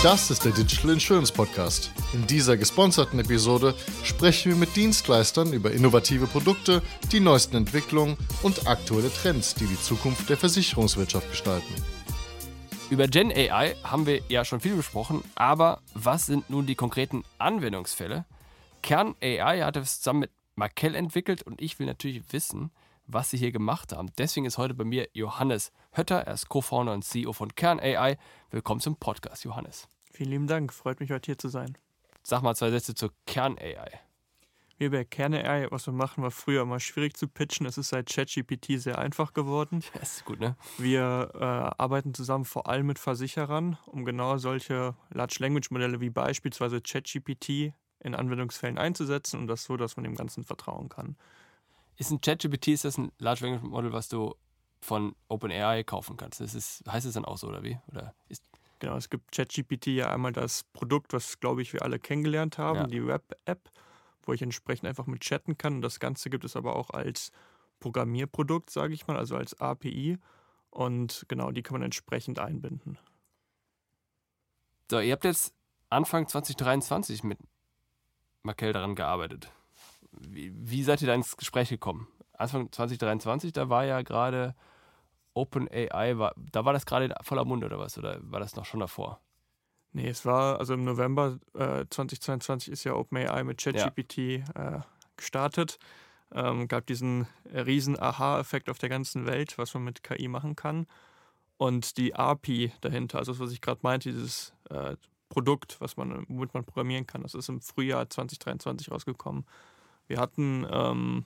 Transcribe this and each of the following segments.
Das ist der Digital Insurance Podcast. In dieser gesponserten Episode sprechen wir mit Dienstleistern über innovative Produkte, die neuesten Entwicklungen und aktuelle Trends, die die Zukunft der Versicherungswirtschaft gestalten. Über Gen AI haben wir ja schon viel besprochen, aber was sind nun die konkreten Anwendungsfälle? Kern AI hat es zusammen mit Markel entwickelt und ich will natürlich wissen, was sie hier gemacht haben. Deswegen ist heute bei mir Johannes Hötter, er ist Co-Founder und CEO von Kern AI. Willkommen zum Podcast, Johannes. Vielen lieben Dank, freut mich heute hier zu sein. Sag mal zwei Sätze zur Kern AI. Wir bei Kern AI, was wir machen, war früher mal schwierig zu pitchen. Es ist seit ChatGPT sehr einfach geworden. Das ist gut, ne? Wir äh, arbeiten zusammen vor allem mit Versicherern, um genau solche Large Language Modelle wie beispielsweise ChatGPT in Anwendungsfällen einzusetzen und das so, dass man dem Ganzen vertrauen kann. Ist ein ChatGPT, ist das ein Large Language Model, was du von OpenAI kaufen kannst? Das ist, heißt es dann auch so, oder wie? Oder ist Genau, es gibt ChatGPT ja einmal das Produkt, was, glaube ich, wir alle kennengelernt haben, Ja. die Web-App, wo ich entsprechend einfach mit chatten kann. Und das Ganze gibt es aber auch als Programmierprodukt, sage ich mal, also als API. Und genau, die kann man entsprechend einbinden. So, ihr habt jetzt Anfang 2023 mit Markel daran gearbeitet. Wie, wie seid ihr da ins Gespräch gekommen? Anfang 2023, da war ja gerade OpenAI, war, da war das gerade in voller Munde oder was? Oder war das noch schon davor? Nee, es war, also im November äh, 2022 ist ja OpenAI mit ChatGPT äh, gestartet. Ähm, gab diesen riesen Aha-Effekt auf der ganzen Welt, was man mit KI machen kann. Und die API dahinter, also das, was ich gerade meinte, dieses äh, Produkt, was man, womit man programmieren kann, das ist im Frühjahr 2023 rausgekommen. Wir hatten ähm,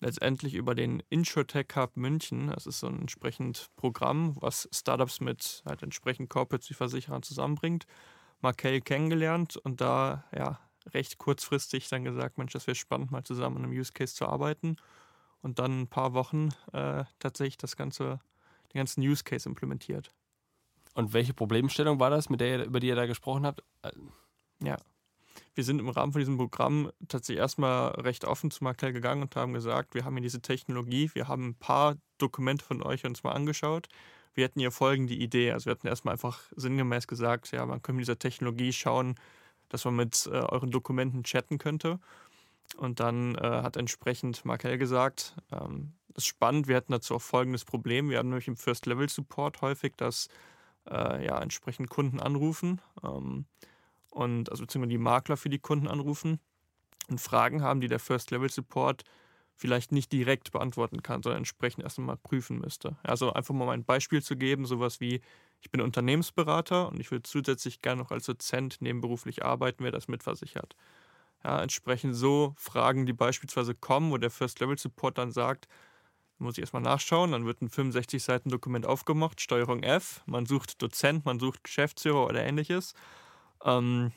letztendlich über den InsurTech Hub München, das ist so ein entsprechend Programm, was Startups mit halt entsprechend Corporates wie Versicherern zusammenbringt, Markel kennengelernt und da ja recht kurzfristig dann gesagt, Mensch, das wäre spannend, mal zusammen an einem Use Case zu arbeiten und dann ein paar Wochen äh, tatsächlich das ganze, den ganzen Use Case implementiert. Und welche Problemstellung war das, mit der ihr, über die ihr da gesprochen habt? Äh, Ja. Wir sind im Rahmen von diesem Programm tatsächlich erstmal recht offen zu Markel gegangen und haben gesagt, wir haben hier diese Technologie, wir haben ein paar Dokumente von euch uns mal angeschaut. Wir hätten hier folgende Idee. Also wir hatten erstmal einfach sinngemäß gesagt, ja, man könnte mit dieser Technologie schauen, dass man mit äh, euren Dokumenten chatten könnte. Und dann äh, hat entsprechend Markel gesagt, ähm, das ist spannend, wir hätten dazu auch folgendes Problem. Wir haben nämlich im First-Level-Support häufig, dass äh, ja, entsprechend Kunden anrufen. Ähm, und also beziehungsweise die Makler für die Kunden anrufen und Fragen haben, die der First Level Support vielleicht nicht direkt beantworten kann, sondern entsprechend erst einmal prüfen müsste. Also einfach mal ein Beispiel zu geben, sowas wie, ich bin Unternehmensberater und ich will zusätzlich gerne noch als Dozent nebenberuflich arbeiten, wer das mitversichert. Ja, entsprechend so Fragen, die beispielsweise kommen, wo der First Level Support dann sagt, muss ich erstmal nachschauen, dann wird ein 65 Seiten Dokument aufgemacht, Steuerung F, man sucht Dozent, man sucht Geschäftsführer oder ähnliches. Ähm,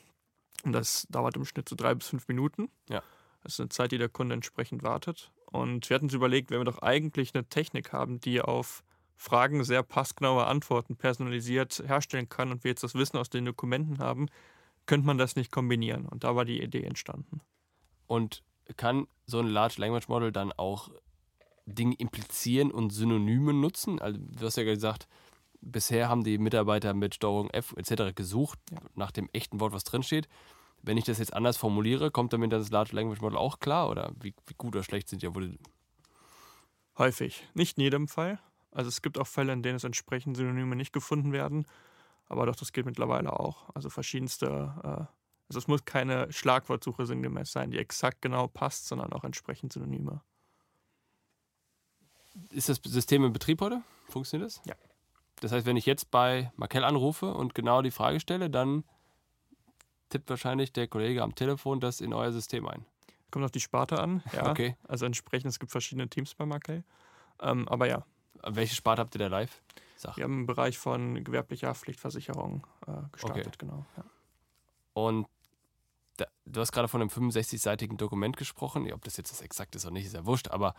das dauert im Schnitt so drei bis fünf Minuten. Ja. Das ist eine Zeit, die der Kunde entsprechend wartet. Und wir hatten uns überlegt, wenn wir doch eigentlich eine Technik haben, die auf Fragen sehr passgenaue Antworten personalisiert herstellen kann und wir jetzt das Wissen aus den Dokumenten haben, könnte man das nicht kombinieren. Und da war die Idee entstanden. Und kann so ein Large Language Model dann auch Dinge implizieren und Synonyme nutzen? Also du hast ja gesagt, bisher haben die Mitarbeiter mit Steuerung F etc. gesucht Ja. nach dem echten Wort, was drinsteht. Wenn ich das jetzt anders formuliere, kommt damit das Large Language Model auch klar? Oder wie, wie gut oder schlecht sind die? Obwohl, Häufig. Nicht in jedem Fall. Also es gibt auch Fälle, in denen es entsprechend Synonyme nicht gefunden werden. Aber doch, das geht mittlerweile auch. Also verschiedenste, äh, also es muss keine Schlagwortsuche sinngemäß sein, die exakt genau passt, sondern auch entsprechend Synonyme. Ist das System in Betrieb heute? Funktioniert das? Ja. Das heißt, wenn ich jetzt bei Markel anrufe und genau die Frage stelle, dann tippt wahrscheinlich der Kollege am Telefon das in euer System ein. Kommt auf die Sparte an, ja. Okay. Also entsprechend, es gibt verschiedene Teams bei Markel. Ähm, aber ja, Welche Sparte habt ihr da live? Sag. wir haben einen Bereich von gewerblicher Haftpflichtversicherung äh, gestartet, Okay. genau. Ja. Und da, du hast gerade von einem 65-seitigen Dokument gesprochen. Ob das jetzt das exakt ist oder nicht, ist ja wurscht. Aber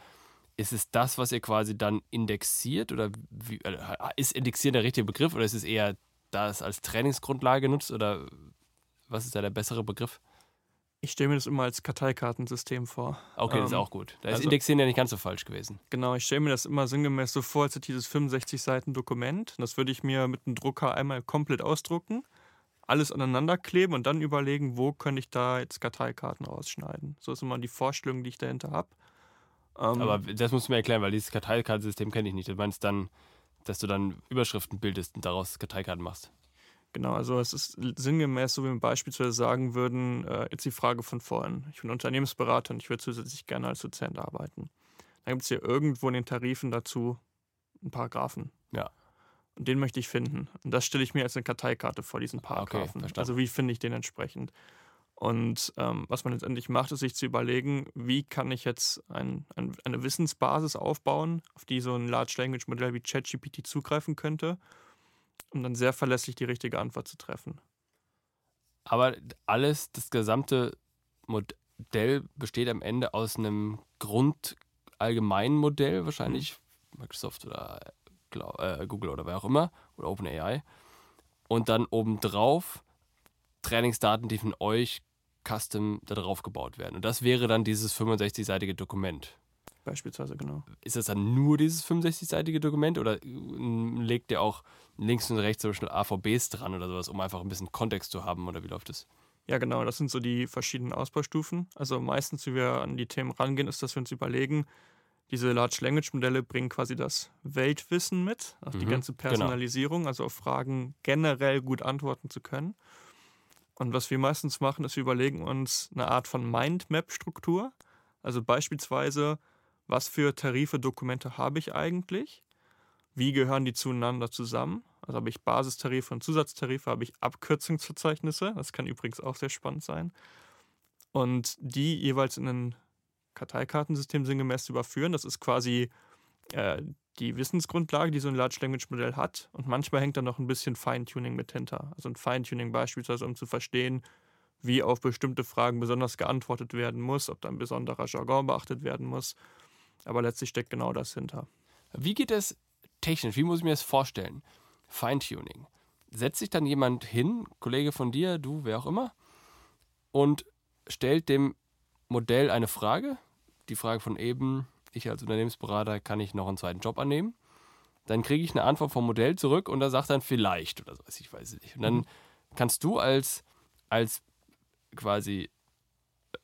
ist es das, was ihr quasi dann indexiert? Oder wie, äh, ist Indexieren der richtige Begriff? Oder ist es eher das als Trainingsgrundlage nutzt? Oder was ist da der bessere Begriff? Ich stelle mir das immer als Karteikartensystem vor. Okay, das ist Ähm, auch gut. Da ist also- Indexieren ja nicht ganz so falsch gewesen. Genau, ich stelle mir das immer sinngemäß so vor, als hätte ich dieses 65 Seiten Dokument. Das würde ich mir mit einem Drucker einmal komplett ausdrucken, alles aneinander kleben und dann überlegen, wo könnte ich da jetzt Karteikarten rausschneiden. So ist immer die Vorstellung, die ich dahinter habe. Ähm, Aber das musst du mir erklären, weil dieses Karteikartensystem kenne ich nicht. Du meinst dann, dass du dann Überschriften bildest und daraus Karteikarten machst. Genau, also es ist sinngemäß, so wie wir beispielsweise sagen würden, äh, jetzt die Frage von vorhin. Ich bin Unternehmensberater und ich würde zusätzlich gerne als Dozent arbeiten. Dann gibt es hier irgendwo in den Tarifen dazu einen Paragraphen. Ja. Und den möchte ich finden. Und das stelle ich mir als eine Karteikarte vor, diesen Paragraphen. Okay, also wie finde ich den entsprechend? Und ähm, was man letztendlich macht, ist sich zu überlegen, wie kann ich jetzt ein, ein, eine Wissensbasis aufbauen, auf die so ein Large Language Modell wie ChatGPT zugreifen könnte um dann sehr verlässlich die richtige Antwort zu treffen. Aber alles, das gesamte Modell besteht am Ende aus einem grundallgemeinen Modell, wahrscheinlich mhm. Microsoft oder äh, Google oder wer auch immer, oder OpenAI. Und dann obendrauf Trainingsdaten, die von euch custom da drauf gebaut werden. Und das wäre dann dieses 65-seitige Dokument. Beispielsweise, genau. Ist das dann nur dieses 65-seitige Dokument oder äh, legt ihr auch links und rechts zum Beispiel AVBs dran oder sowas, um einfach ein bisschen Kontext zu haben oder wie läuft das? Ja, genau, das sind so die verschiedenen Ausbaustufen. Also meistens, wie wir an die Themen rangehen, ist, dass wir uns überlegen, diese Large Language Modelle bringen quasi das Weltwissen mit, also mhm, die ganze genau. Personalisierung, genau. also auf Fragen generell gut antworten zu können. Und was wir meistens machen, ist, wir überlegen uns eine Art von Mindmap-Struktur. Also beispielsweise, was für Tarife, Dokumente habe ich eigentlich? Wie gehören die zueinander zusammen? Also habe ich Basistarife und Zusatztarife, habe ich Abkürzungsverzeichnisse, das kann übrigens auch sehr spannend sein. Und die jeweils in ein Karteikartensystem sinngemäß überführen, das ist quasi äh, die Wissensgrundlage, die so ein Large Language Modell hat. Und manchmal hängt da noch ein bisschen Feintuning mit hinter. Also ein Feintuning beispielsweise, um zu verstehen, wie auf bestimmte Fragen besonders geantwortet werden muss, ob da ein besonderer Jargon beachtet werden muss. Aber letztlich steckt genau das hinter. Wie geht es technisch? Wie muss ich mir das vorstellen? Feintuning. Setzt sich dann jemand hin, Kollege von dir, du, wer auch immer, und stellt dem Modell eine Frage. Die Frage von eben, ich als Unternehmensberater, kann ich noch einen zweiten Job annehmen? Dann kriege ich eine Antwort vom Modell zurück und da sagt dann vielleicht oder sowas, ich weiß es nicht. Und dann mhm. kannst du als, als quasi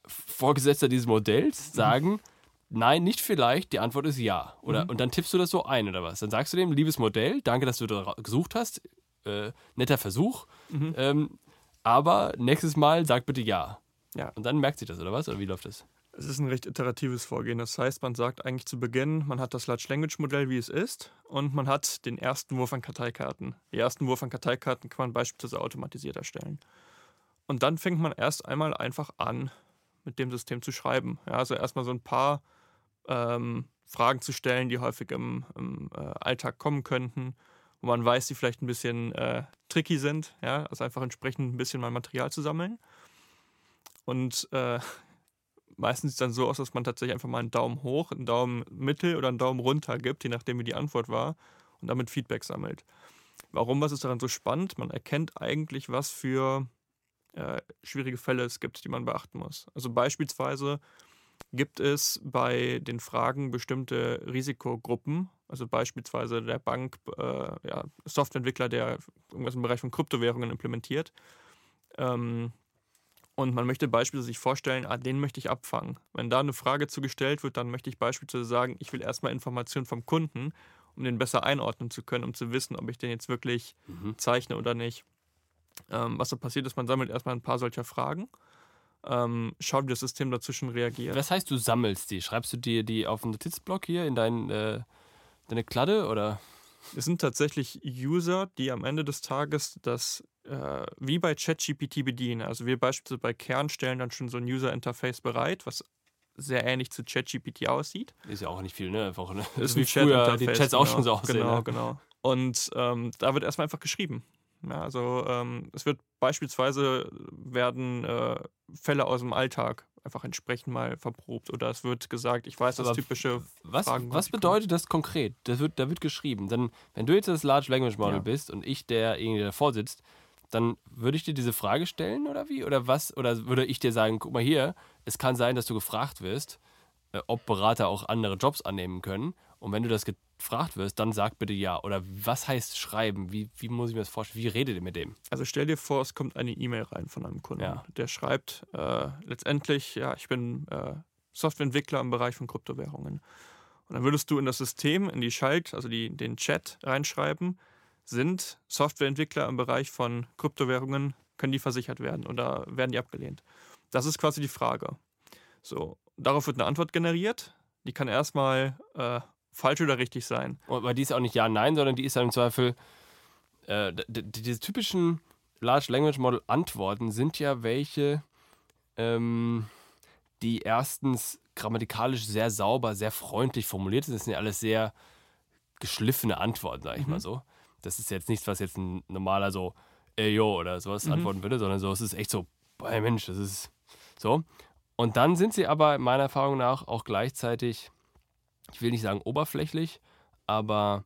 Vorgesetzter dieses Modells mhm. sagen, nein, nicht vielleicht, die Antwort ist ja. Oder, mhm. Und dann tippst du das so ein oder was? Dann sagst du dem, liebes Modell, danke, dass du da gesucht hast, äh, netter Versuch, mhm. ähm, aber nächstes Mal sag bitte ja. Ja. Und dann merkt sich das, oder was? Oder wie läuft das? Es ist ein recht iteratives Vorgehen. Das heißt, man sagt eigentlich zu Beginn, man hat das Large Language Modell, wie es ist, und man hat den ersten Wurf an Karteikarten. Die ersten Wurf an Karteikarten kann man beispielsweise automatisiert erstellen. Und dann fängt man erst einmal einfach an, mit dem System zu schreiben. Ja, also erstmal so ein paar ähm, Fragen zu stellen, die häufig im, im äh, Alltag kommen könnten, wo man weiß, die vielleicht ein bisschen äh, tricky sind. Ja? Also einfach entsprechend ein bisschen mal Material zu sammeln. Und äh, meistens sieht es dann so aus, dass man tatsächlich einfach mal einen Daumen hoch, einen Daumen mittel oder einen Daumen runter gibt, je nachdem wie die Antwort war, und damit Feedback sammelt. Warum, was ist daran so spannend? Man erkennt eigentlich, was für äh, schwierige Fälle es gibt, die man beachten muss. Also beispielsweise gibt es bei den Fragen bestimmte Risikogruppen, also beispielsweise der Bank, äh, ja, Softwareentwickler, der irgendwas im Bereich von Kryptowährungen implementiert. Ähm, und man möchte beispielsweise sich vorstellen, ah, den möchte ich abfangen. Wenn da eine Frage zugestellt wird, dann möchte ich beispielsweise sagen, ich will erstmal Informationen vom Kunden, um den besser einordnen zu können, um zu wissen, ob ich den jetzt wirklich mhm. zeichne oder nicht. Ähm, was da passiert ist, man sammelt erstmal ein paar solcher Fragen ähm, schaut, wie das System dazwischen reagiert. Was heißt, du sammelst die? Schreibst du dir die auf einen Notizblock hier in dein, äh, deine Kladde oder? Es sind tatsächlich User, die am Ende des Tages das äh, wie bei ChatGPT bedienen. Also wir beispielsweise bei Kern stellen dann schon so ein User-Interface bereit, was sehr ähnlich zu ChatGPT aussieht. Ist ja auch nicht viel, ne? Einfach, ne? Ist wie früher die Chats genau, auch schon so aussehen. Genau, ne? genau. Und ähm, da wird erstmal einfach geschrieben. Ja, also ähm, es wird beispielsweise werden äh, Fälle aus dem Alltag einfach entsprechend mal verprobt oder es wird gesagt, ich weiß, das Aber typische was, Fragen. Was bedeutet kommen. das konkret? Das wird, da wird geschrieben. Dann, wenn du jetzt das Large Language Model ja. bist und ich derjenige, der davor sitzt, dann würde ich dir diese Frage stellen oder wie? Oder was? Oder würde ich dir sagen, guck mal hier, es kann sein, dass du gefragt wirst, äh, ob Berater auch andere Jobs annehmen können. Und wenn du das gefragt wirst, dann sag bitte ja. Oder was heißt schreiben? Wie, wie muss ich mir das vorstellen? Wie redet ihr mit dem? Also stell dir vor, es kommt eine E-Mail rein von einem Kunden. Ja. Der schreibt äh, letztendlich, ja, ich bin äh, Softwareentwickler im Bereich von Kryptowährungen. Und dann würdest du in das System, in die Schalt, also die, den Chat reinschreiben, sind Softwareentwickler im Bereich von Kryptowährungen, können die versichert werden oder werden die abgelehnt? Das ist quasi die Frage. So, darauf wird eine Antwort generiert. Die kann erstmal äh, falsch oder richtig sein. Aber die ist auch nicht Ja, Nein, sondern die ist dann im Zweifel, äh, diese typischen Large Language Model Antworten sind ja welche, ähm, die erstens grammatikalisch sehr sauber, sehr freundlich formuliert sind. Das sind ja alles sehr geschliffene Antworten, sage ich Mhm. mal so. Das ist jetzt nichts, was jetzt ein normaler so, ey yo oder sowas Mhm. antworten würde, sondern so, es ist echt so, boah, Mensch, das ist so. Und dann sind sie aber meiner Erfahrung nach auch gleichzeitig, ich will nicht sagen oberflächlich, aber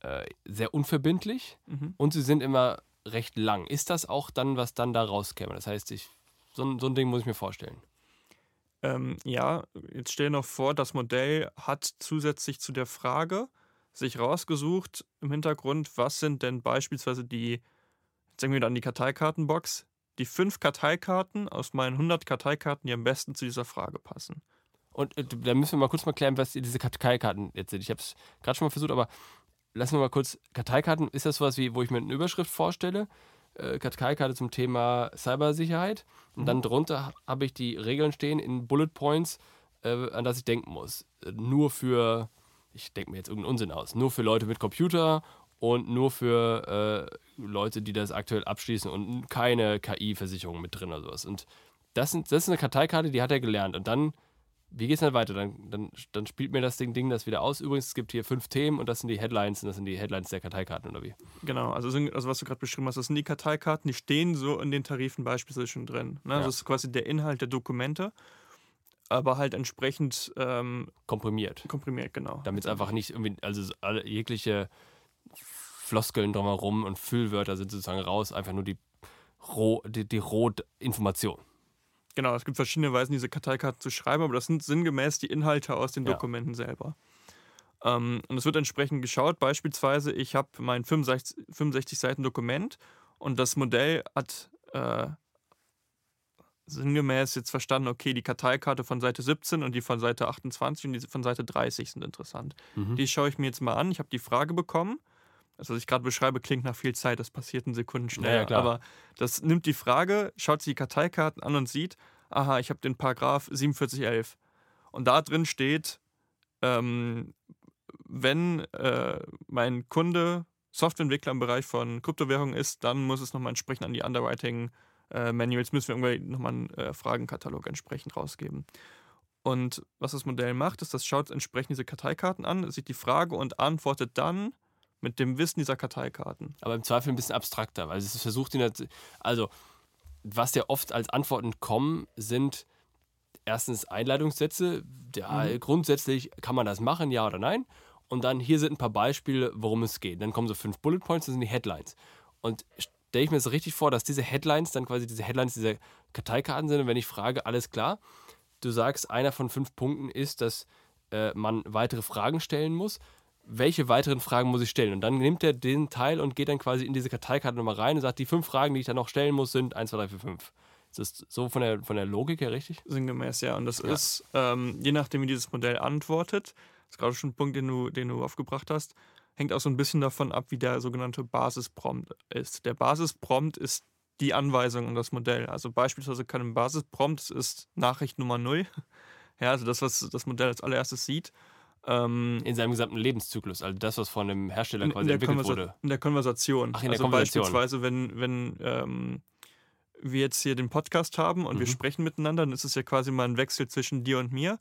äh, sehr unverbindlich Mhm. und sie sind immer recht lang. Ist das auch dann, was dann da rauskäme? Das heißt, ich, so, ein- so ein Ding muss ich mir vorstellen. Ähm, ja, jetzt stell dir noch vor, das Modell hat zusätzlich zu der Frage sich rausgesucht im Hintergrund, was sind denn beispielsweise die, jetzt denken wir an die Karteikartenbox, die fünf Karteikarten aus meinen 100 Karteikarten, die am besten zu dieser Frage passen. Und äh, da müssen wir mal kurz mal klären, was diese Karteikarten jetzt sind. Ich habe es gerade schon mal versucht, aber lassen wir mal kurz. Karteikarten, ist das sowas wie, wo ich mir eine Überschrift vorstelle? Äh, Karteikarte zum Thema Cybersicherheit. Und dann drunter habe ich die Regeln stehen in Bullet Points, äh, an das ich denken muss. Äh, nur für, ich denke mir jetzt irgendeinen Unsinn aus, nur für Leute mit Computer und nur für äh, Leute, die das aktuell abschließen und keine KI-Versicherung mit drin oder sowas. Und das, sind, das ist eine Karteikarte, die hat er gelernt. Und dann wie geht's dann weiter? Dann, dann, dann spielt mir das Ding, Ding das wieder aus. Übrigens, es gibt hier fünf Themen und das sind die Headlines und das sind die Headlines der Karteikarten oder wie? Genau, also, sind, also was du gerade beschrieben hast, das sind die Karteikarten, die stehen so in den Tarifen beispielsweise schon drin. Ne? Ja. Das ist quasi der Inhalt der Dokumente, aber halt entsprechend ähm, Komprimiert. komprimiert, genau. Damit es einfach nicht irgendwie, also so alle, jegliche Floskeln drumherum und Füllwörter sind sozusagen raus, einfach nur die roh, die, die Rohinformation. Genau, es gibt verschiedene Weisen, diese Karteikarten zu schreiben, aber das sind sinngemäß die Inhalte aus den Ja. Dokumenten selber. Ähm, und es wird entsprechend geschaut. Beispielsweise, ich habe mein 65, 65 Seiten Dokument und das Modell hat äh, sinngemäß jetzt verstanden, okay, die Karteikarte von Seite 17 und die von Seite 28 und die von Seite 30 sind interessant. Mhm. Die schaue ich mir jetzt mal an. Ich habe die Frage bekommen. Das, was ich gerade beschreibe, klingt nach viel Zeit. Das passiert in Sekunden schneller. ja. Aber das nimmt die Frage, schaut sich die Karteikarten an und sieht, aha, ich habe den Paragraph 4711. Und da drin steht, ähm, wenn äh, mein Kunde Softwareentwickler im Bereich von Kryptowährungen ist, dann muss es nochmal entsprechend an die Underwriting äh, Manuals, müssen wir irgendwie nochmal einen äh, Fragenkatalog entsprechend rausgeben. Und was das Modell macht, ist, das schaut entsprechend diese Karteikarten an, sieht die Frage und antwortet dann mit dem Wissen dieser Karteikarten. Aber im Zweifel ein bisschen abstrakter, weil es versucht, also was ja oft als Antworten kommen, sind erstens Einleitungssätze. Ja, Mhm. grundsätzlich kann man das machen, ja oder nein. Und dann hier sind ein paar Beispiele, worum es geht. Dann kommen so fünf Bullet Points, das sind die Headlines. Und stelle ich mir das richtig vor, dass diese Headlines dann quasi diese Headlines dieser Karteikarten sind. Und wenn ich frage, alles klar, du sagst, einer von fünf Punkten ist, dass äh, man weitere Fragen stellen muss. Welche weiteren Fragen muss ich stellen? Und dann nimmt er den Teil und geht dann quasi in diese Karteikarte nochmal rein und sagt, die fünf Fragen, die ich dann noch stellen muss, sind 1, 2, 3, 4, 5. Ist das so von der, von der Logik her richtig? Sinngemäß, ja. Und das Ja. ist, ähm, je nachdem, wie dieses Modell antwortet, das ist gerade schon ein Punkt, den du, den du aufgebracht hast, hängt auch so ein bisschen davon ab, wie der sogenannte Basisprompt ist. Der Basisprompt ist die Anweisung an das Modell. Also beispielsweise kann ein Basisprompt, das ist Nachricht Nummer 0, ja, also das, was das Modell als allererstes sieht, ähm, In seinem gesamten Lebenszyklus, also das, was von dem Hersteller quasi entwickelt Konversa- wurde. in der Konversation. Ach, in der also Konversation. beispielsweise, wenn, wenn ähm, wir jetzt hier den Podcast haben und wir Mhm. sprechen miteinander, dann ist es ja quasi mal ein Wechsel zwischen dir und mir.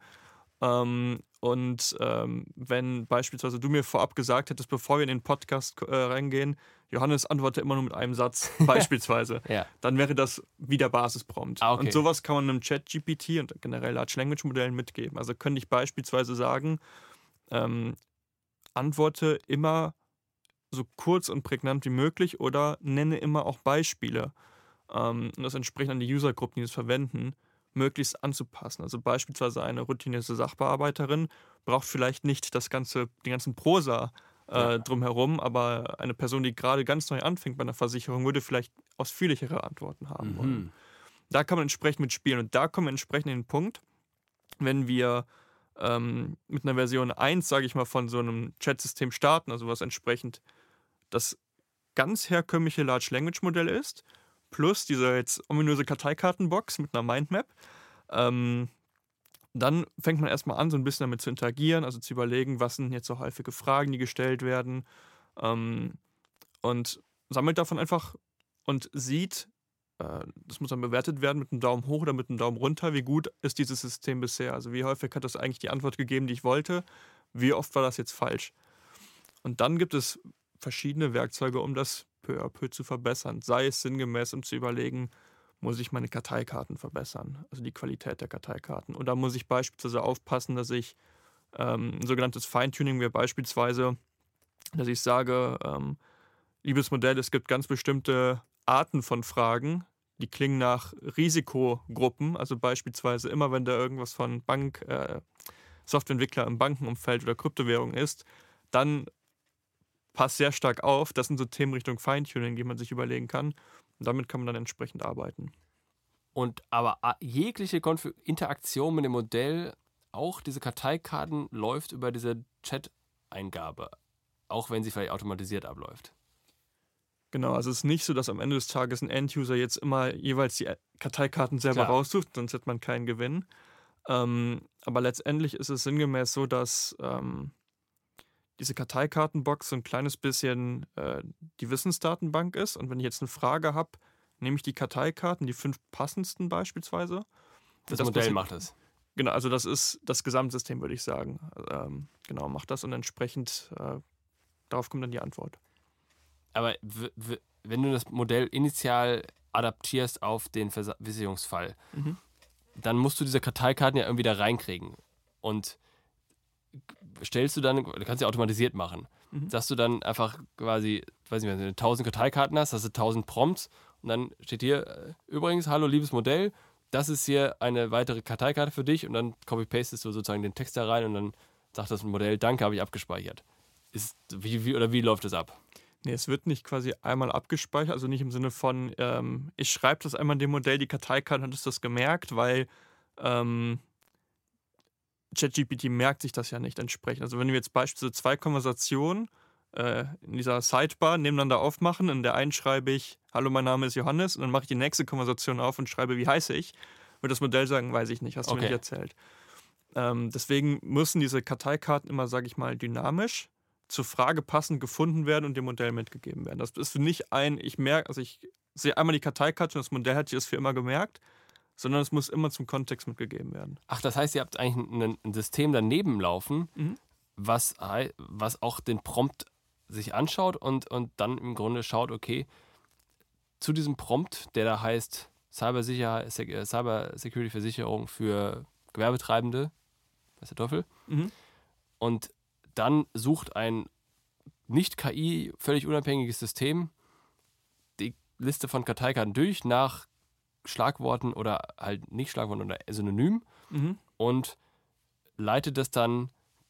Ähm, und ähm, wenn beispielsweise du mir vorab gesagt hättest, bevor wir in den Podcast äh, reingehen, Johannes antwortet immer nur mit einem Satz, beispielsweise, Ja. dann wäre das wieder Basisprompt. Ah, okay. Und sowas kann man einem Chat-GPT und generell Large Language Modellen mitgeben. Also könnte ich beispielsweise sagen, ähm, antworte immer so kurz und prägnant wie möglich oder nenne immer auch Beispiele. Ähm, und das entspricht an die Usergruppen, die es verwenden. möglichst anzupassen. Also beispielsweise eine routinierte Sachbearbeiterin braucht vielleicht nicht das ganze, den ganzen Prosa äh, ja. drumherum, aber eine Person, die gerade ganz neu anfängt bei einer Versicherung, würde vielleicht ausführlichere Antworten haben mhm. wollen. Da kann man entsprechend mitspielen und da kommen wir entsprechend in den Punkt, wenn wir ähm, mit einer Version 1, sage ich mal, von so einem Chat-System starten, also was entsprechend das ganz herkömmliche Large Language Modell ist, plus diese jetzt ominöse Karteikartenbox mit einer Mindmap. Ähm, dann fängt man erstmal an, so ein bisschen damit zu interagieren, also zu überlegen, was sind jetzt so häufige Fragen, die gestellt werden. Ähm, und sammelt davon einfach und sieht, das muss dann bewertet werden mit einem Daumen hoch oder mit einem Daumen runter, wie gut ist dieses System bisher. Also wie häufig hat das eigentlich die Antwort gegeben, die ich wollte, wie oft war das jetzt falsch. Und dann gibt es verschiedene Werkzeuge, um das peu à peu zu verbessern. Sei es sinngemäß, um zu überlegen, muss ich meine Karteikarten verbessern, also die Qualität der Karteikarten. Oder muss ich beispielsweise aufpassen, dass ich ähm, ein sogenanntes Feintuning wäre beispielsweise, dass ich sage, ähm, liebes Modell, es gibt ganz bestimmte Arten von Fragen, die klingen nach Risikogruppen. Also beispielsweise immer, wenn da irgendwas von Bank, äh, Softwareentwickler im Bankenumfeld oder Kryptowährung ist, dann passt sehr stark auf. Das sind so Themen Richtung Feintuning, die man sich überlegen kann. Und damit kann man dann entsprechend arbeiten. Und aber jegliche Konf Interaktion mit dem Modell, auch diese Karteikarten, läuft über diese Chat-Eingabe. Auch wenn sie vielleicht automatisiert abläuft. Genau, also es ist nicht so, dass am Ende des Tages ein End-User jetzt immer jeweils die Karteikarten selber Klar. raussucht, sonst hätte man keinen Gewinn. Ähm, aber letztendlich ist es sinngemäß so, dass ähm, diese Karteikartenbox so ein kleines bisschen äh, die Wissensdatenbank ist. Und wenn ich jetzt eine Frage habe, nehme ich die Karteikarten, die fünf passendsten beispielsweise. Das, das Modell macht das. Genau, also das ist das Gesamtsystem, würde ich sagen. Ähm, genau, macht das und entsprechend äh, darauf kommt dann die Antwort. Aber wenn du das Modell initial adaptierst auf den Versicherungsfall, mhm. dann musst du diese Karteikarten ja irgendwie da reinkriegen. Und stellst du dann, du kannst ja automatisiert machen, mhm. dass du dann einfach quasi, weiß nicht, wenn du 1000 Karteikarten hast, hast du 1000 Prompts und dann steht hier äh, übrigens, hallo liebes Modell, das ist hier eine weitere Karteikarte für dich und dann copy-pastest du sozusagen den Text da rein und dann sagt das Modell, danke, habe ich abgespeichert. Ist, wie, wie, oder wie läuft das ab? Nee, es wird nicht quasi einmal abgespeichert, also nicht im Sinne von, ähm, ich schreibe das einmal in dem Modell, die Karteikarte hat das gemerkt, weil ähm, ChatGPT merkt sich das ja nicht entsprechend. Also wenn wir jetzt beispielsweise zwei Konversationen äh, in dieser Sidebar nebeneinander aufmachen, in der einen schreibe ich, hallo, mein Name ist Johannes, und dann mache ich die nächste Konversation auf und schreibe, wie heiße ich, wird das Modell sagen, weiß ich nicht, hast du okay. mir nicht erzählt. Ähm, deswegen müssen diese Karteikarten immer, sage ich mal, dynamisch zur Frage passend gefunden werden und dem Modell mitgegeben werden. Das ist nicht ein, ich merke, also ich sehe einmal die Karteikarte und das Modell hat sich das für immer gemerkt, sondern es muss immer zum Kontext mitgegeben werden. Ach, das heißt, ihr habt eigentlich ein, System daneben laufen, mhm. was, was auch den Prompt sich anschaut und, und dann im Grunde schaut, okay, zu diesem Prompt, der da heißt Cybersicherheit, äh, Cyber Security Versicherung für Gewerbetreibende, weiß der Teufel. Mhm. Und dann sucht ein nicht KI, völlig unabhängiges System die Liste von Karteikarten durch nach Schlagworten oder halt nicht Schlagworten oder Synonym mhm. und leitet das dann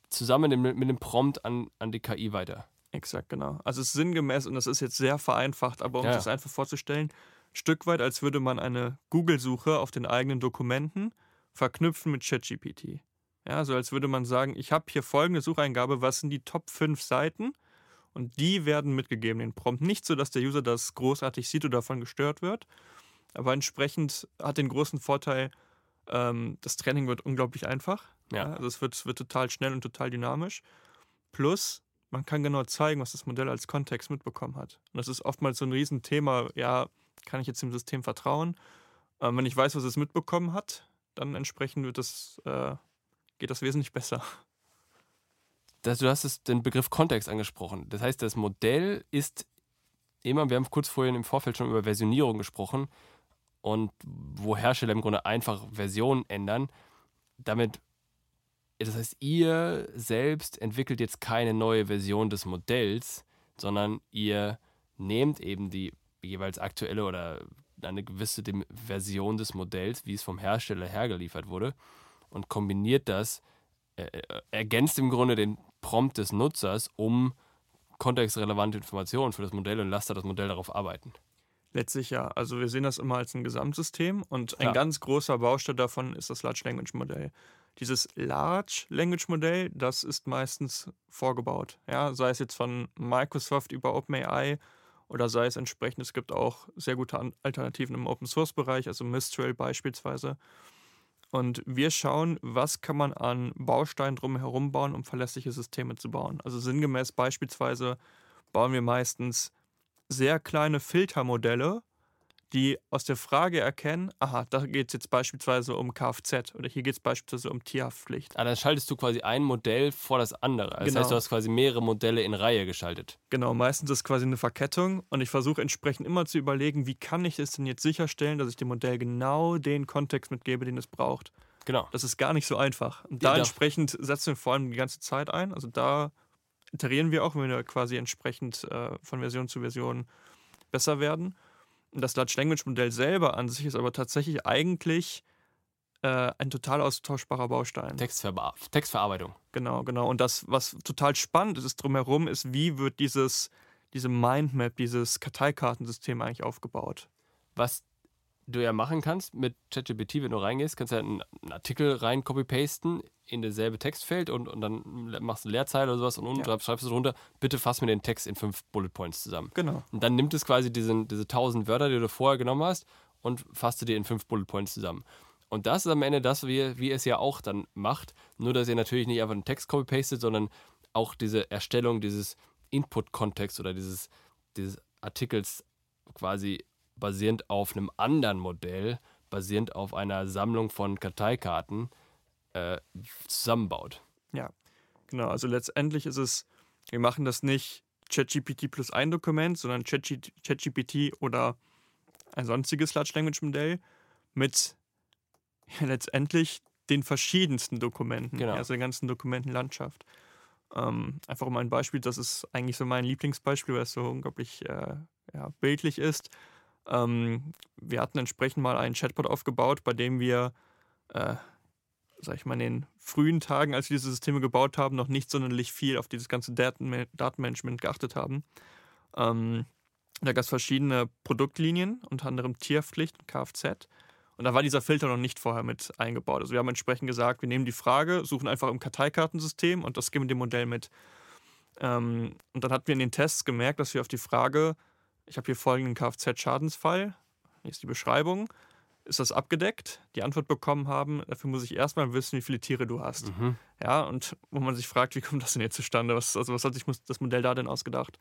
zusammen mit dem Prompt an, an die KI weiter. Exakt, genau. Also es ist sinngemäß, und das ist jetzt sehr vereinfacht, aber um ja. das einfach vorzustellen, ein Stück weit, als würde man eine Google-Suche auf den eigenen Dokumenten verknüpfen mit ChatGPT. Ja, also als würde man sagen, ich habe hier folgende Sucheingabe, was sind die Top 5 Seiten? Und die werden mitgegeben, den Prompt. Nicht so, dass der User das großartig sieht oder davon gestört wird, aber entsprechend hat den großen Vorteil, ähm, das Training wird unglaublich einfach. Ja. ja also es wird, wird total schnell und total dynamisch. Plus, man kann genau zeigen, was das Modell als Kontext mitbekommen hat. Und das ist oftmals so ein Riesenthema. Ja, kann ich jetzt dem System vertrauen? Ähm, wenn ich weiß, was es mitbekommen hat, dann entsprechend wird das, äh, geht das wesentlich besser. Das, du hast den Begriff Kontext angesprochen. Das heißt, das Modell ist immer, wir haben kurz vorhin im Vorfeld schon über Versionierung gesprochen, und wo Hersteller im Grunde einfach Versionen ändern. Damit, das heißt, ihr selbst entwickelt jetzt keine neue Version des Modells, sondern ihr nehmt eben die jeweils aktuelle oder eine gewisse Version des Modells, wie es vom Hersteller hergeliefert wurde, und kombiniert das, äh, äh, ergänzt im Grunde den Prompt des Nutzers um kontextrelevante Informationen für das Modell und lasst da das Modell darauf arbeiten. Letztlich ja. Also wir sehen das immer als ein Gesamtsystem und ein Ja. ganz großer Baustein davon ist das Large Language Modell. Dieses Large Language Modell, das ist meistens vorgebaut. Ja, sei es jetzt von Microsoft über OpenAI oder sei es entsprechend, es gibt auch sehr gute Alternativen im Open Source Bereich, also Mistral beispielsweise. Und wir schauen, was kann man an Bausteinen drumherum bauen, um verlässliche Systeme zu bauen. Also sinngemäß beispielsweise bauen wir meistens sehr kleine Filtermodelle, die aus der Frage erkennen, aha, da geht es jetzt beispielsweise um Kfz oder hier geht es beispielsweise um Tierhaftpflicht. Ah, dann schaltest du quasi ein Modell vor das andere. Das Genau. heißt, du hast quasi mehrere Modelle in Reihe geschaltet. Genau, meistens ist es quasi eine Verkettung und ich versuche entsprechend immer zu überlegen, wie kann ich es denn jetzt sicherstellen, dass ich dem Modell genau den Kontext mitgebe, den es braucht. Genau. Das ist gar nicht so einfach. Und Ja, da doch. entsprechend setzen wir vor allem die ganze Zeit ein. Also da iterieren wir auch, wenn wir quasi entsprechend äh, von Version zu Version besser werden. Das Large Language Modell selber an sich ist aber tatsächlich eigentlich äh, ein total austauschbarer Baustein. Textverba Textverarbeitung. Genau, genau. Und das, was total spannend ist drumherum, ist, wie wird dieses, diese Mindmap, dieses Karteikartensystem eigentlich aufgebaut. Was du ja machen kannst mit ChatGPT, wenn du reingehst, kannst du ja einen, einen Artikel rein copy-pasten in dasselbe Textfeld und, und dann machst du eine Leerzeile oder sowas und unten Ja. schreibst du drunter, bitte fass mir den Text in fünf Bullet Points zusammen. Genau. Und dann nimmt es quasi diesen, diese tausend Wörter, die du vorher genommen hast, und fasst sie dir in fünf Bullet Points zusammen. Und das ist am Ende das, wie, wie es ja auch dann macht. Nur, dass ihr natürlich nicht einfach einen Text copy-pastet, sondern auch diese Erstellung dieses Input-Kontext oder dieses, dieses Artikels quasi basierend auf einem anderen Modell, basierend auf einer Sammlung von Karteikarten äh, zusammenbaut. Genau, also letztendlich ist es, wir machen das nicht ChatGPT plus ein Dokument, sondern ChatG- ChatGPT oder ein sonstiges Large Language Modell mit ja, letztendlich den verschiedensten Dokumenten, Genau. also der ganzen Dokumentenlandschaft. Ähm, einfach um ein Beispiel, das ist eigentlich so mein Lieblingsbeispiel, weil es so unglaublich äh, ja, bildlich ist. Ähm, wir hatten entsprechend mal einen Chatbot aufgebaut, bei dem wir äh, sag ich mal, in den frühen Tagen, als wir diese Systeme gebaut haben, noch nicht sonderlich viel auf dieses ganze Datenma Datenmanagement geachtet haben. Ähm, da gab es verschiedene Produktlinien, unter anderem Tierpflicht und Kfz. Und da war dieser Filter noch nicht vorher mit eingebaut. Also wir haben entsprechend gesagt, wir nehmen die Frage, suchen einfach im Karteikartensystem und das geben wir dem Modell mit. Ähm, und dann hatten wir in den Tests gemerkt, dass wir auf die Frage, ich habe hier folgenden Kfz-Schadensfall, hier ist die Beschreibung, ist das abgedeckt, die Antwort bekommen haben, dafür muss ich erstmal wissen, wie viele Tiere du hast. Mhm. Ja, und wo man sich fragt, wie kommt das denn jetzt zustande? Was, also was hat sich das Modell da denn ausgedacht?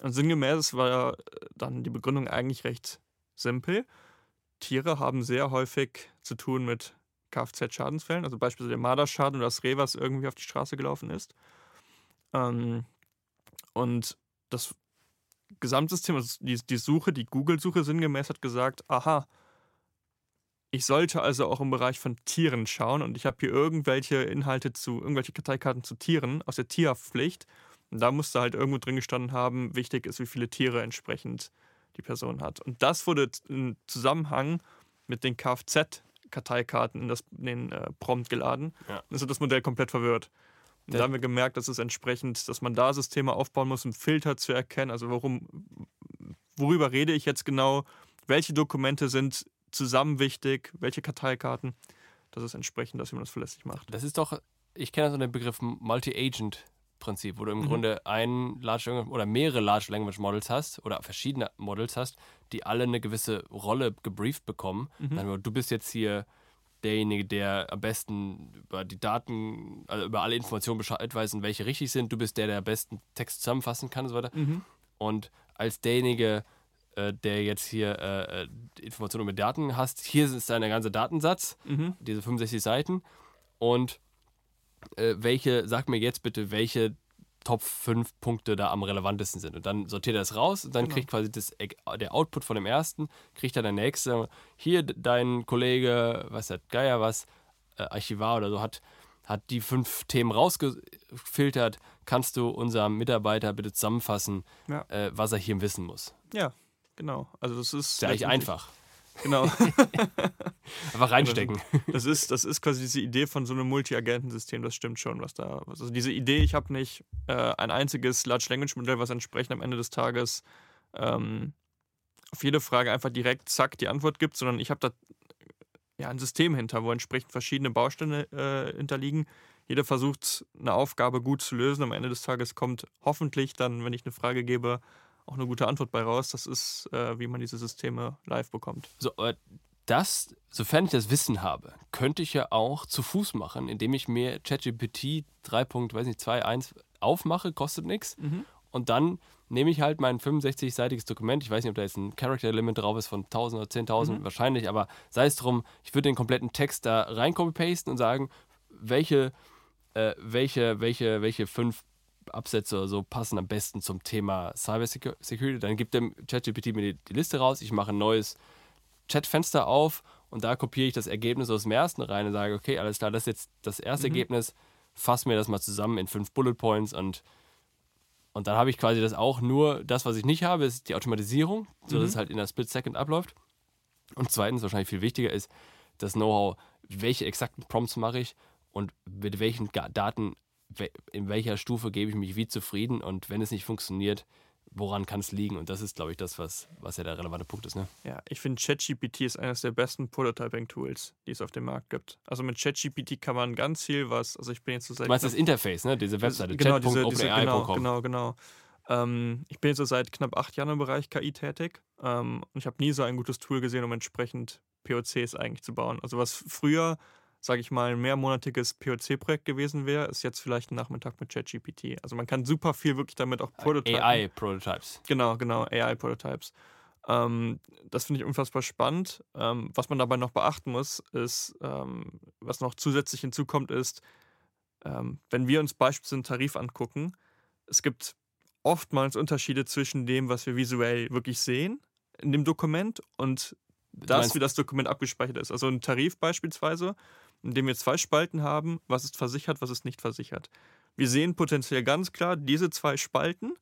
Und sinngemäß war dann die Begründung eigentlich recht simpel. Tiere haben sehr häufig zu tun mit Kfz-Schadensfällen, also beispielsweise der Marderschaden oder das Reh, was irgendwie auf die Straße gelaufen ist. Ähm, und das Gesamtsystem, also die, die Suche, die Google-Suche sinngemäß hat gesagt, aha, ich sollte also auch im Bereich von Tieren schauen und ich habe hier irgendwelche Inhalte zu, irgendwelche Karteikarten zu Tieren aus der Tierhaftpflicht. Und da musste halt irgendwo drin gestanden haben, wichtig ist, wie viele Tiere entsprechend die Person hat. Und das wurde im Zusammenhang mit den Kfz-Karteikarten in, das, in den äh, Prompt geladen. Ja. Und ist das Modell komplett verwirrt. Und da haben wir gemerkt, dass es entsprechend, dass man da Systeme aufbauen muss, um Filter zu erkennen. Also warum, worüber rede ich jetzt genau? Welche Dokumente sind zusammen wichtig? Welche Karteikarten? Das ist entsprechend, dass man das verlässlich macht. Das ist doch, ich kenne das unter dem Begriff Multi-Agent-Prinzip, wo du im Mhm. Grunde ein Large Language oder mehrere Large Language Models hast oder verschiedene Models hast, die alle eine gewisse Rolle gebrieft bekommen. Mhm. Dann, du bist jetzt hier derjenige, der am besten über die Daten, also über alle Informationen Bescheid weiß und welche richtig sind. Du bist der, der am besten Text zusammenfassen kann und so weiter. Mhm. Und als derjenige, äh, der jetzt hier äh, äh, Informationen über Daten hast, hier ist dein ganzer Datensatz Mhm. diese 65 Seiten. Und äh, welche, sag mir jetzt bitte, welche Top 5 Punkte da am relevantesten sind. Und dann sortiert er das raus und dann Genau. kriegt quasi das, der Output von dem ersten, kriegt dann der nächste. Hier dein Kollege, was hat Geier was, äh, Archivar oder so, hat, hat die fünf Themen rausgefiltert. Kannst du unserem Mitarbeiter bitte zusammenfassen, Ja. äh, was er hier wissen muss? Ja, Genau. Also das ist. Letztendlich- einfach. Genau. Einfach reinstecken. Das ist, das ist quasi diese Idee von so einem Multi-Agentensystem, das stimmt schon, was da. Also diese Idee, ich habe nicht äh, ein einziges Large Language Modell, was entsprechend am Ende des Tages ähm, auf jede Frage einfach direkt zack die Antwort gibt, sondern ich habe da ja ein System hinter, wo entsprechend verschiedene Bausteine äh, hinterliegen. Jeder versucht, eine Aufgabe gut zu lösen. Am Ende des Tages kommt hoffentlich dann, wenn ich eine Frage gebe, auch eine gute Antwort bei raus. Das ist, äh, wie man diese Systeme live bekommt. So, aber das, sofern ich das Wissen habe, könnte ich ja auch zu Fuß machen, indem ich mir ChatGPT 3.2.1 aufmache, kostet nichts. Und dann nehme ich halt mein 65-seitiges Dokument. Ich weiß nicht, ob da jetzt ein Character Limit drauf ist von 1000 oder 10.000, wahrscheinlich, aber sei es drum, ich würde den kompletten Text da rein copy-pasten und sagen, welche, äh, welche, welche, welche fünf Absätze oder so passen am besten zum Thema Cyber Secu- Security. Dann gibt dem ChatGPT mir die, die Liste raus. Ich mache ein neues Chatfenster auf und da kopiere ich das Ergebnis aus dem ersten rein und sage, okay, alles klar, das ist jetzt das erste Ergebnis. Fass mir das mal zusammen in fünf Bullet Points und, und dann habe ich quasi das auch nur, das, was ich nicht habe, ist die Automatisierung, sodass es halt in der Split Second abläuft. Und zweitens, wahrscheinlich viel wichtiger ist, das Know-how, welche exakten Prompts mache ich und mit welchen Daten, in welcher Stufe gebe ich mich wie zufrieden und wenn es nicht funktioniert, woran kann es liegen? Und das ist, glaube ich, das, was, was ja der relevante Punkt ist. Ne? Ja, ich finde ChatGPT ist eines der besten Prototyping-Tools, die es auf dem Markt gibt. Also mit ChatGPT kann man ganz viel was, also ich bin jetzt so seit Du meinst das Interface, ne? diese Webseite, genau, diese, diese, genau, genau, genau. Ähm, ich bin jetzt so seit knapp acht Jahren im Bereich KI tätig ähm, und ich habe nie so ein gutes Tool gesehen, um entsprechend POCs eigentlich zu bauen. Also was früher, sage ich mal, ein mehrmonatiges POC-Projekt gewesen wäre, ist jetzt vielleicht ein Nachmittag mit ChatGPT. Also man kann super viel wirklich damit auch prototypen. AI-Prototypes. Genau, genau, AI-Prototypes. Ähm, das finde ich unfassbar spannend. Ähm, was man dabei noch beachten muss, ist, ähm, was noch zusätzlich hinzukommt, ist, ähm, wenn wir uns beispielsweise einen Tarif angucken, es gibt oftmals Unterschiede zwischen dem, was wir visuell wirklich sehen in dem Dokument und das, wie das Dokument abgespeichert ist. Also ein Tarif beispielsweise, in dem wir zwei Spalten haben, was ist versichert, was ist nicht versichert. Wir sehen potenziell ganz klar diese zwei Spalten.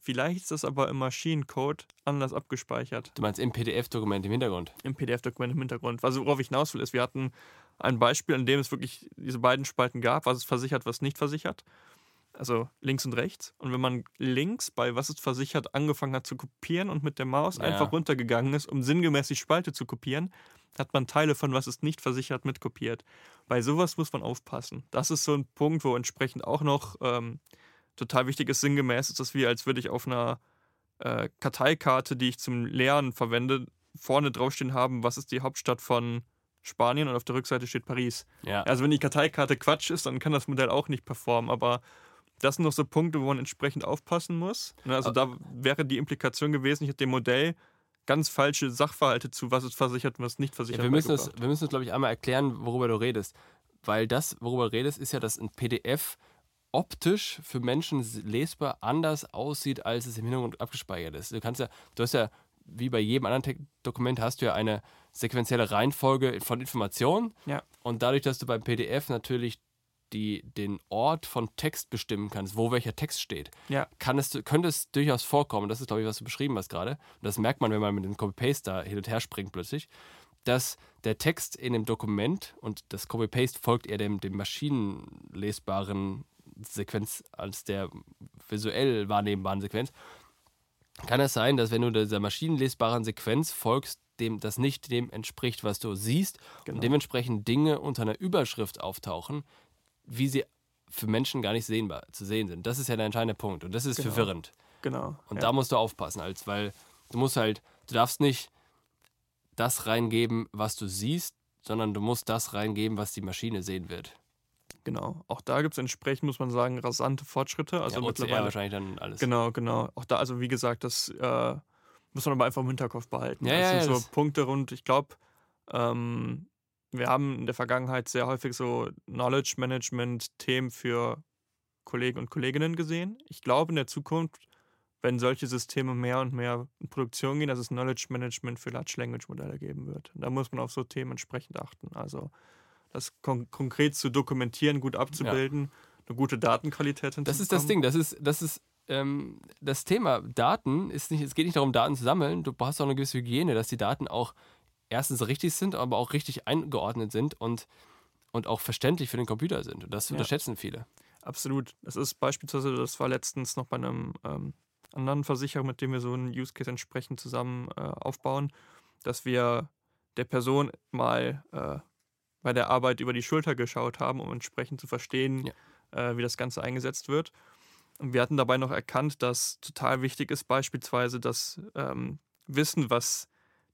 Vielleicht ist das aber im Maschinencode anders abgespeichert Du meinst im PDF-Dokument im Hintergrund. im PDF-Dokument im Hintergrund. Also worauf ich hinaus will, ist, wir hatten ein Beispiel, in dem es wirklich diese beiden Spalten gab, was ist versichert, was nicht versichert. Also links und rechts. Und wenn man links bei was ist versichert angefangen hat zu kopieren und mit der Maus Ja. einfach runtergegangen ist, um sinngemäß die Spalte zu kopieren, hat man Teile von was ist nicht versichert mitkopiert. Bei sowas muss man aufpassen. Das ist so ein Punkt, wo entsprechend auch noch ähm, total wichtig ist, sinngemäß ist das wie, als würde ich auf einer äh, Karteikarte, die ich zum Lernen verwende, vorne draufstehen haben, was ist die Hauptstadt von Spanien und auf der Rückseite steht Paris. Ja. Also wenn die Karteikarte Quatsch ist, dann kann das Modell auch nicht performen, aber das sind noch so Punkte, wo man entsprechend aufpassen muss. Ne, Also da wäre die Implikation gewesen, ich hätte dem Modell ganz falsche Sachverhalte zu, was ist versichert und was nicht versichert. Ja, wir müssen es, beigebracht. wir müssen es, glaube ich, einmal erklären, worüber du redest. Weil das, worüber du redest, ist ja, dass ein PDF optisch für Menschen lesbar anders aussieht, als es im Hintergrund abgespeichert ist. Du kannst ja, du hast ja, wie bei jedem anderen Te- Dokument, hast du ja eine sequenzielle Reihenfolge von Informationen. Ja. Und dadurch, dass du beim PDF natürlich die, den Ort von Text bestimmen kannst, wo welcher Text steht, Ja. kann es, könnte es durchaus vorkommen, das ist, glaube ich, was du beschrieben hast gerade, und das merkt man, wenn man mit dem Copy-Paste da hin und her springt plötzlich, dass der Text in dem Dokument und das Copy-Paste folgt eher dem, dem maschinenlesbaren Sequenz als der visuell wahrnehmbaren Sequenz, kann es sein, dass wenn du dieser maschinenlesbaren Sequenz folgst, dem das nicht dem entspricht, was du siehst Genau. und dementsprechend Dinge unter einer Überschrift auftauchen, wie sie für Menschen gar nicht sehenbar zu sehen sind. Das ist ja der entscheidende Punkt und das ist Genau. verwirrend. Genau. Und ja. da musst du aufpassen, als weil du musst halt, du darfst nicht das reingeben, was du siehst, sondern du musst das reingeben, was die Maschine sehen wird. Genau. Auch da gibt es entsprechend, muss man sagen, rasante Fortschritte. Also ja, mittlerweile. wahrscheinlich dann alles. Genau, genau. Auch da, also wie gesagt, das äh, muss man aber einfach im Hinterkopf behalten. Ja, das ja, sind so Punkte rund, ich glaube, ähm, wir haben in der Vergangenheit sehr häufig so Knowledge Management-Themen für Kollegen und Kolleginnen gesehen. Ich glaube, in der Zukunft, wenn solche Systeme mehr und mehr in Produktion gehen, dass es Knowledge Management für Large Language Modelle geben wird. Da muss man auf so Themen entsprechend achten. Also das kon konkret zu dokumentieren, gut abzubilden, eine gute Datenqualität hinzubekommen. Das ist das Ding, das ist, das ist ähm, das Thema Daten ist nicht, es geht nicht darum, Daten zu sammeln. Du brauchst auch eine gewisse Hygiene, dass die Daten auch erstens richtig sind, aber auch richtig eingeordnet sind und, und auch verständlich für den Computer sind. Und das Ja. unterschätzen viele. Absolut. Das ist beispielsweise, das war letztens noch bei einem ähm, anderen Versicherer, mit dem wir so einen Use Case entsprechend zusammen äh, aufbauen, dass wir der Person mal äh, bei der Arbeit über die Schulter geschaut haben, um entsprechend zu verstehen, äh, wie das Ganze eingesetzt wird. Und wir hatten dabei noch erkannt, dass total wichtig ist, beispielsweise das ähm, Wissen, was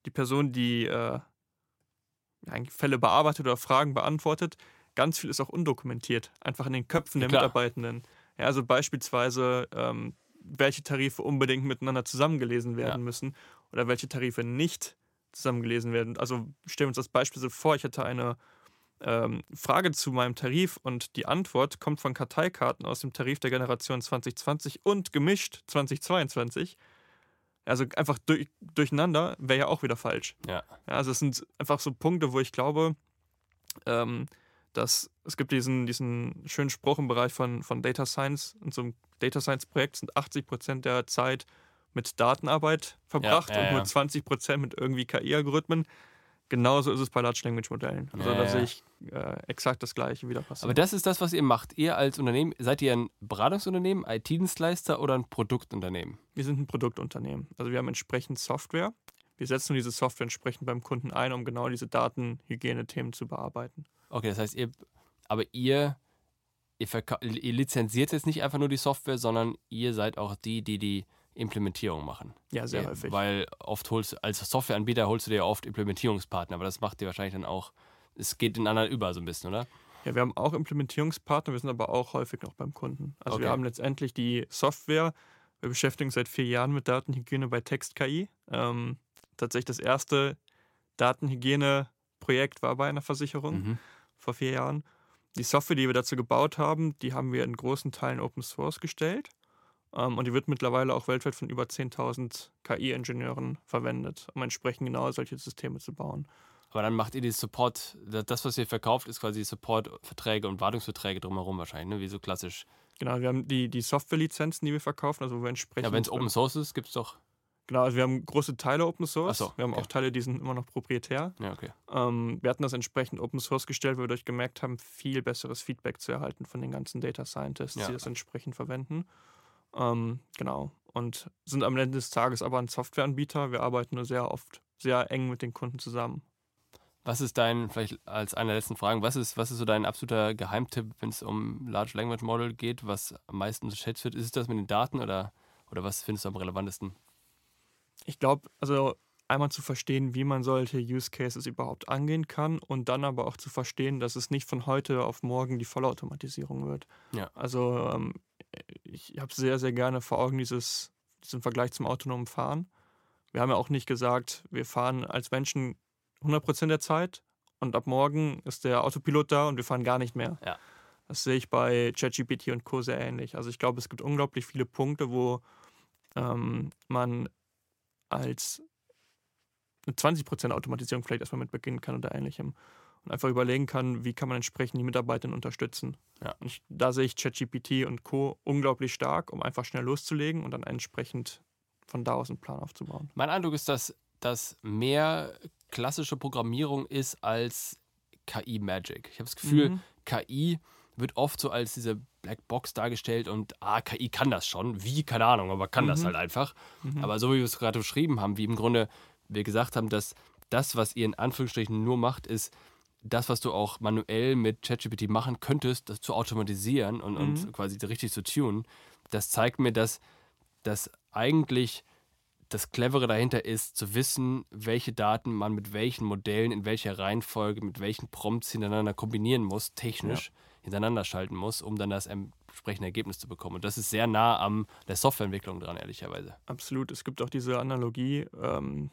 die Person, die äh, Fälle bearbeitet oder Fragen beantwortet, ganz viel ist auch undokumentiert, einfach in den Köpfen Ja, der klar. Mitarbeitenden. Ja, also beispielsweise, ähm, welche Tarife unbedingt miteinander zusammengelesen werden Ja. müssen oder welche Tarife nicht zusammengelesen werden. Also stellen wir uns das Beispiel so vor, ich hatte eine ähm, Frage zu meinem Tarif und die Antwort kommt von Karteikarten aus dem Tarif der Generation 2020 und gemischt 2022. Also einfach durch, durcheinander wäre ja auch wieder falsch. Ja. Ja, also es sind einfach so Punkte, wo ich glaube, ähm, dass es gibt diesen, diesen schönen Spruch im Bereich von, von Data Science. In so einem Data Science Projekt sind 80 Prozent der Zeit mit Datenarbeit verbracht Ja, ja, und nur ja. 20 Prozent mit irgendwie KI-Algorithmen. Genauso ist es bei Large Language Modellen. Also Ja, da sehe ich äh, exakt das Gleiche wieder passieren. Aber das ist das, was ihr macht. Ihr als Unternehmen, seid ihr ein Beratungsunternehmen, IT-Dienstleister oder ein Produktunternehmen? Wir sind ein Produktunternehmen. Also wir haben entsprechend Software. Wir setzen diese Software entsprechend beim Kunden ein, um genau diese Datenhygiene-Themen zu bearbeiten. Okay, das heißt, ihr, aber ihr, ihr, ihr lizenziert jetzt nicht einfach nur die Software, sondern ihr seid auch die, die die Implementierung machen. Ja, sehr häufig. Weil oft holst du, als Softwareanbieter holst du dir ja oft Implementierungspartner, aber das macht ihr wahrscheinlich dann auch, es geht ineinander über so ein bisschen, oder? Ja, wir haben auch Implementierungspartner, wir sind aber auch häufig noch beim Kunden. Also Okay. wir haben letztendlich die Software. Wir beschäftigen uns seit vier Jahren mit Datenhygiene bei Text-KI. Ähm, tatsächlich das erste Datenhygiene-Projekt war bei einer Versicherung Mhm. vor vier Jahren. Die Software, die wir dazu gebaut haben, die haben wir in großen Teilen Open Source gestellt. Ähm, und die wird mittlerweile auch weltweit von über 10.000 KI-Ingenieuren verwendet, um entsprechend genau solche Systeme zu bauen. Aber dann macht ihr die Support, das, was ihr verkauft, ist quasi Support-Verträge und Wartungsverträge drumherum wahrscheinlich, ne? wie so klassisch. Genau, wir haben die, die Software-Lizenzen, die wir verkaufen, also wo wir entsprechend. Ja, wenn es Open Source ist, gibt es doch. Genau, also wir haben große Teile Open Source. So, wir haben okay. auch Teile, die sind immer noch proprietär. Ja, okay. Ähm, wir hatten das entsprechend Open Source gestellt, weil wir dadurch gemerkt haben, viel besseres Feedback zu erhalten von den ganzen Data Scientists, Ja. die das entsprechend verwenden. Ähm, genau. Und sind am Ende des Tages aber ein Softwareanbieter. Wir arbeiten nur sehr oft sehr eng mit den Kunden zusammen. Was ist dein, vielleicht als eine der letzten Fragen, was ist, was ist so dein absoluter Geheimtipp, wenn es um Large Language Model geht, was am meisten unterschätzt wird? Ist es das mit den Daten oder, oder was findest du am relevantesten? Ich glaube, also einmal zu verstehen, wie man solche Use Cases überhaupt angehen kann und dann aber auch zu verstehen, dass es nicht von heute auf morgen die Vollautomatisierung wird. Ja. Also ähm, ich habe sehr, sehr gerne vor Augen dieses, diesen Vergleich zum autonomen Fahren. Wir haben ja auch nicht gesagt, wir fahren als Menschen 100% der Zeit und ab morgen ist der Autopilot da und wir fahren gar nicht mehr. Ja. Das sehe ich bei ChatGPT und Co. sehr ähnlich. Also ich glaube, es gibt unglaublich viele Punkte, wo ähm, man als eine 20% Automatisierung vielleicht erstmal mit beginnen kann oder ähnlichem. Und einfach überlegen kann, wie kann man entsprechend die Mitarbeitenden unterstützen. Ja. Und ich, da sehe ich ChatGPT und Co. unglaublich stark, um einfach schnell loszulegen und dann entsprechend von da aus einen Plan aufzubauen. Mein Eindruck ist, dass das mehr klassische Programmierung ist als KI-Magic. Ich habe das Gefühl, Mhm. KI wird oft so als diese Blackbox dargestellt und ah, KI kann das schon. Wie? Keine Ahnung, aber kann das Mhm. halt einfach. Mhm. Aber so wie wir es gerade beschrieben haben, wie im Grunde wir gesagt haben, dass das, was ihr in Anführungsstrichen nur macht, ist das, was du auch manuell mit ChatGPT machen könntest, das zu automatisieren und, und Mhm. quasi richtig zu tunen, das zeigt mir, dass, dass eigentlich das Clevere dahinter ist, zu wissen, welche Daten man mit welchen Modellen, in welcher Reihenfolge, mit welchen Prompts hintereinander kombinieren muss, technisch hintereinander schalten muss, um dann das entsprechende Ergebnis zu bekommen. Und das ist sehr nah am der Softwareentwicklung dran, ehrlicherweise. Absolut. Es gibt auch diese Analogie ähm,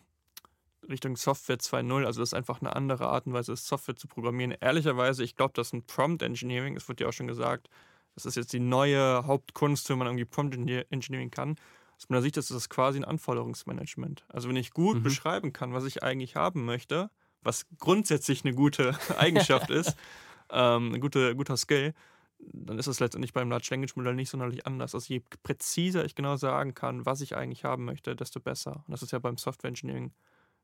Richtung Software 2.0. Also das ist einfach eine andere Art und Weise, ist, Software zu programmieren. Ehrlicherweise, ich glaube, dass ein Prompt Engineering, es wird ja auch schon gesagt, das ist jetzt die neue Hauptkunst, wenn man irgendwie Prompt Engineer- Engineering kann. Aus meiner Sicht ist das quasi ein Anforderungsmanagement. Also wenn ich gut Mhm. beschreiben kann, was ich eigentlich haben möchte, was grundsätzlich eine gute Eigenschaft ist, ähm, ein gute, guter Skill, dann ist es letztendlich beim Large Language Modell nicht sonderlich anders. Also je präziser ich genau sagen kann, was ich eigentlich haben möchte, desto besser. Und das ist ja beim Software Engineering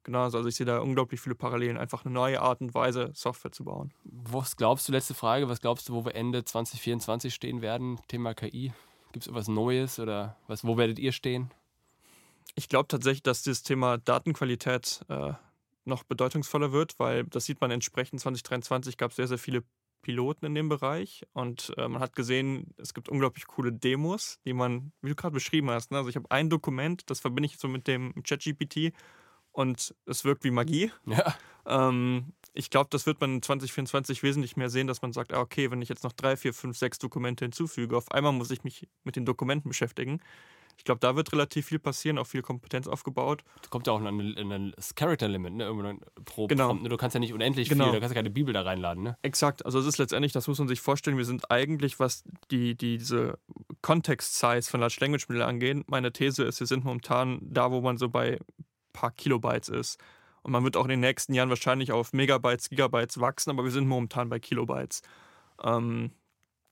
genauso. Also ich sehe da unglaublich viele Parallelen, einfach eine neue Art und Weise, Software zu bauen. Was glaubst du, letzte Frage, was glaubst du, wo wir Ende 2024 stehen werden, Thema KI? Gibt es etwas Neues oder was, wo werdet ihr stehen? Ich glaube tatsächlich, dass das Thema Datenqualität äh, noch bedeutungsvoller wird, weil das sieht man entsprechend 2023 gab es sehr, sehr viele Piloten in dem Bereich und äh, man hat gesehen, es gibt unglaublich coole Demos, die man, wie du gerade beschrieben hast, ne? also ich habe ein Dokument, das verbinde ich so mit dem ChatGPT und es wirkt wie Magie. Ja. Ähm, ich glaube, das wird man in 2024 wesentlich mehr sehen, dass man sagt, ah, okay, wenn ich jetzt noch drei, vier, fünf, sechs Dokumente hinzufüge, auf einmal muss ich mich mit den Dokumenten beschäftigen. Ich glaube, da wird relativ viel passieren, auch viel Kompetenz aufgebaut. Da kommt ja auch ein, ein Character Limit, ne? Irgendwann pro Genau. Prompt, ne? Du kannst ja nicht unendlich Genau. viel, du kannst ja keine Bibel da reinladen, ne? Exakt, also es ist letztendlich, das muss man sich vorstellen, wir sind eigentlich, was die, die, diese Context-Size von Large Language Modell angeht, meine These ist, wir sind momentan da, wo man so bei paar Kilobytes ist. Und man wird auch in den nächsten Jahren wahrscheinlich auf Megabytes, Gigabytes wachsen, aber wir sind momentan bei Kilobytes. Ähm,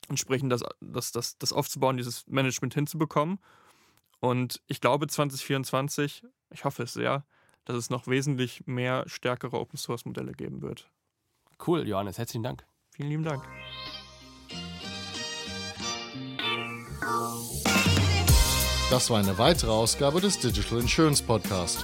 entsprechend das, das, das, das aufzubauen, dieses Management hinzubekommen. Und ich glaube 2024, ich hoffe es sehr, dass es noch wesentlich mehr stärkere Open Source Modelle geben wird. Cool, Johannes, herzlichen Dank. Vielen lieben Dank. Das war eine weitere Ausgabe des Digital Insurance Podcast.